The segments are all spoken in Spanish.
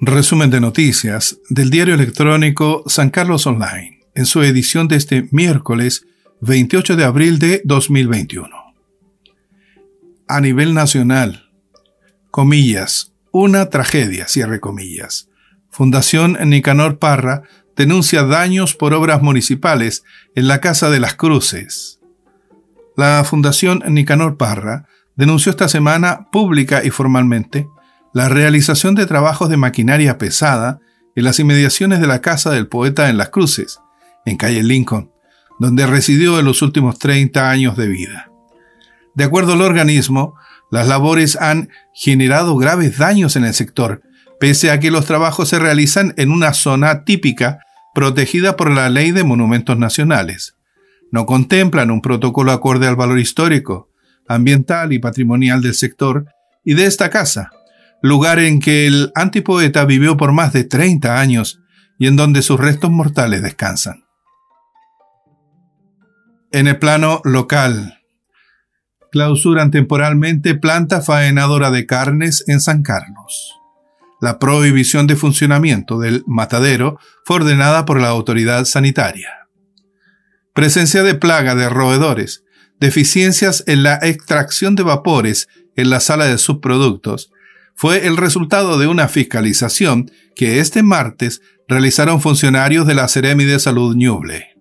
Resumen de noticias del diario electrónico San Carlos Online, en su edición de este miércoles 28 de abril de 2021. A nivel nacional, comillas, una tragedia, cierre comillas. Fundación Nicanor Parra denuncia daños por obras municipales en la Casa de las Cruces. La Fundación Nicanor Parra denunció esta semana pública y formalmente la realización de trabajos de maquinaria pesada en las inmediaciones de la casa del poeta en Las Cruces, en calle Lincoln, donde residió en los últimos 30 años de vida. De acuerdo al organismo, las labores han generado graves daños en el sector, pese a que los trabajos se realizan en una zona típica protegida por la Ley de Monumentos Nacionales. No contemplan un protocolo acorde al valor histórico, ambiental y patrimonial del sector y de esta casa, lugar en que el antipoeta vivió por más de 30 años y en donde sus restos mortales descansan. En el plano local, clausuran temporalmente planta faenadora de carnes en San Carlos. La prohibición de funcionamiento del matadero fue ordenada por la autoridad sanitaria. Presencia de plaga de roedores, deficiencias en la extracción de vapores en la sala de subproductos, fue el resultado de una fiscalización que este martes realizaron funcionarios de la Seremi de Salud Ñuble.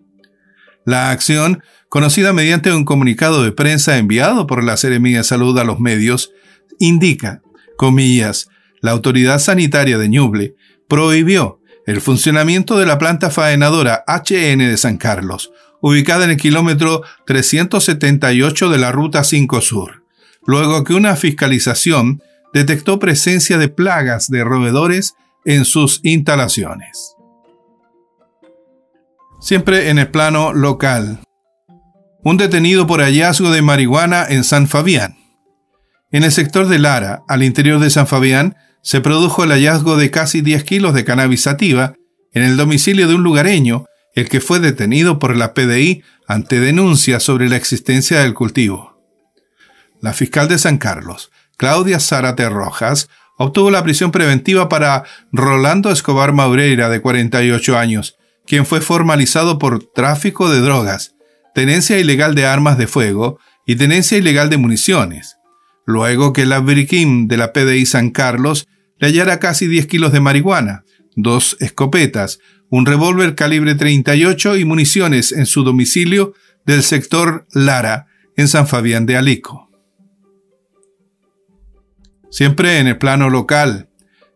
La acción, conocida mediante un comunicado de prensa enviado por la Seremi de Salud a los medios, indica, comillas, la autoridad sanitaria de Ñuble prohibió el funcionamiento de la planta faenadora HN de San Carlos, ubicada en el kilómetro 378 de la Ruta 5 Sur, luego que una fiscalización detectó presencia de plagas de roedores en sus instalaciones. Siempre en el plano local. Un detenido por hallazgo de marihuana en San Fabián. En el sector de Lara, al interior de San Fabián, se produjo el hallazgo de casi 10 kilos de cannabis sativa en el domicilio de un lugareño, el que fue detenido por la PDI ante denuncia sobre la existencia del cultivo. La fiscal de San Carlos, Claudia Zárate Rojas, obtuvo la prisión preventiva para Rolando Escobar Maureira, de 48 años, quien fue formalizado por tráfico de drogas, tenencia ilegal de armas de fuego y tenencia ilegal de municiones luego que la Briquim de la PDI San Carlos le hallara casi 10 kilos de marihuana, dos escopetas, un revólver calibre 38 y municiones en su domicilio del sector Lara, en San Fabián de Alico. Siempre en el plano local,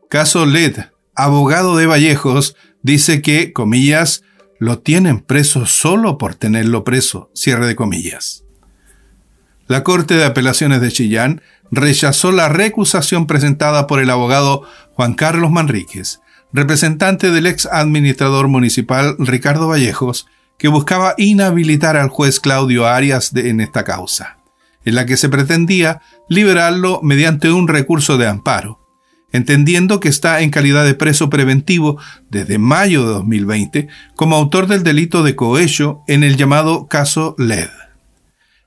caso LED, abogado de Vallejos, dice que, comillas, lo tienen preso solo por tenerlo preso, cierre de comillas. La Corte de Apelaciones de Chillán rechazó la recusación presentada por el abogado Juan Carlos Manríquez, representante del ex administrador municipal Ricardo Vallejos, que buscaba inhabilitar al juez Claudio Arias en esta causa, en la que se pretendía liberarlo mediante un recurso de amparo, entendiendo que está en calidad de preso preventivo desde mayo de 2020 como autor del delito de cohecho en el llamado caso LED.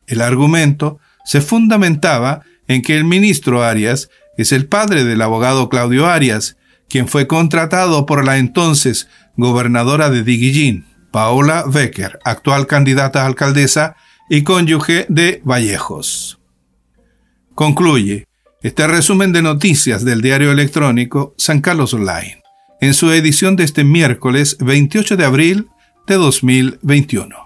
El argumento se fundamentaba en que el ministro Arias es el padre del abogado Claudio Arias, quien fue contratado por la entonces gobernadora de Diguillín, Paola Becker, actual candidata a alcaldesa y cónyuge de Vallejos. Concluye este resumen de noticias del diario electrónico San Carlos Online, en su edición de este miércoles 28 de abril de 2021.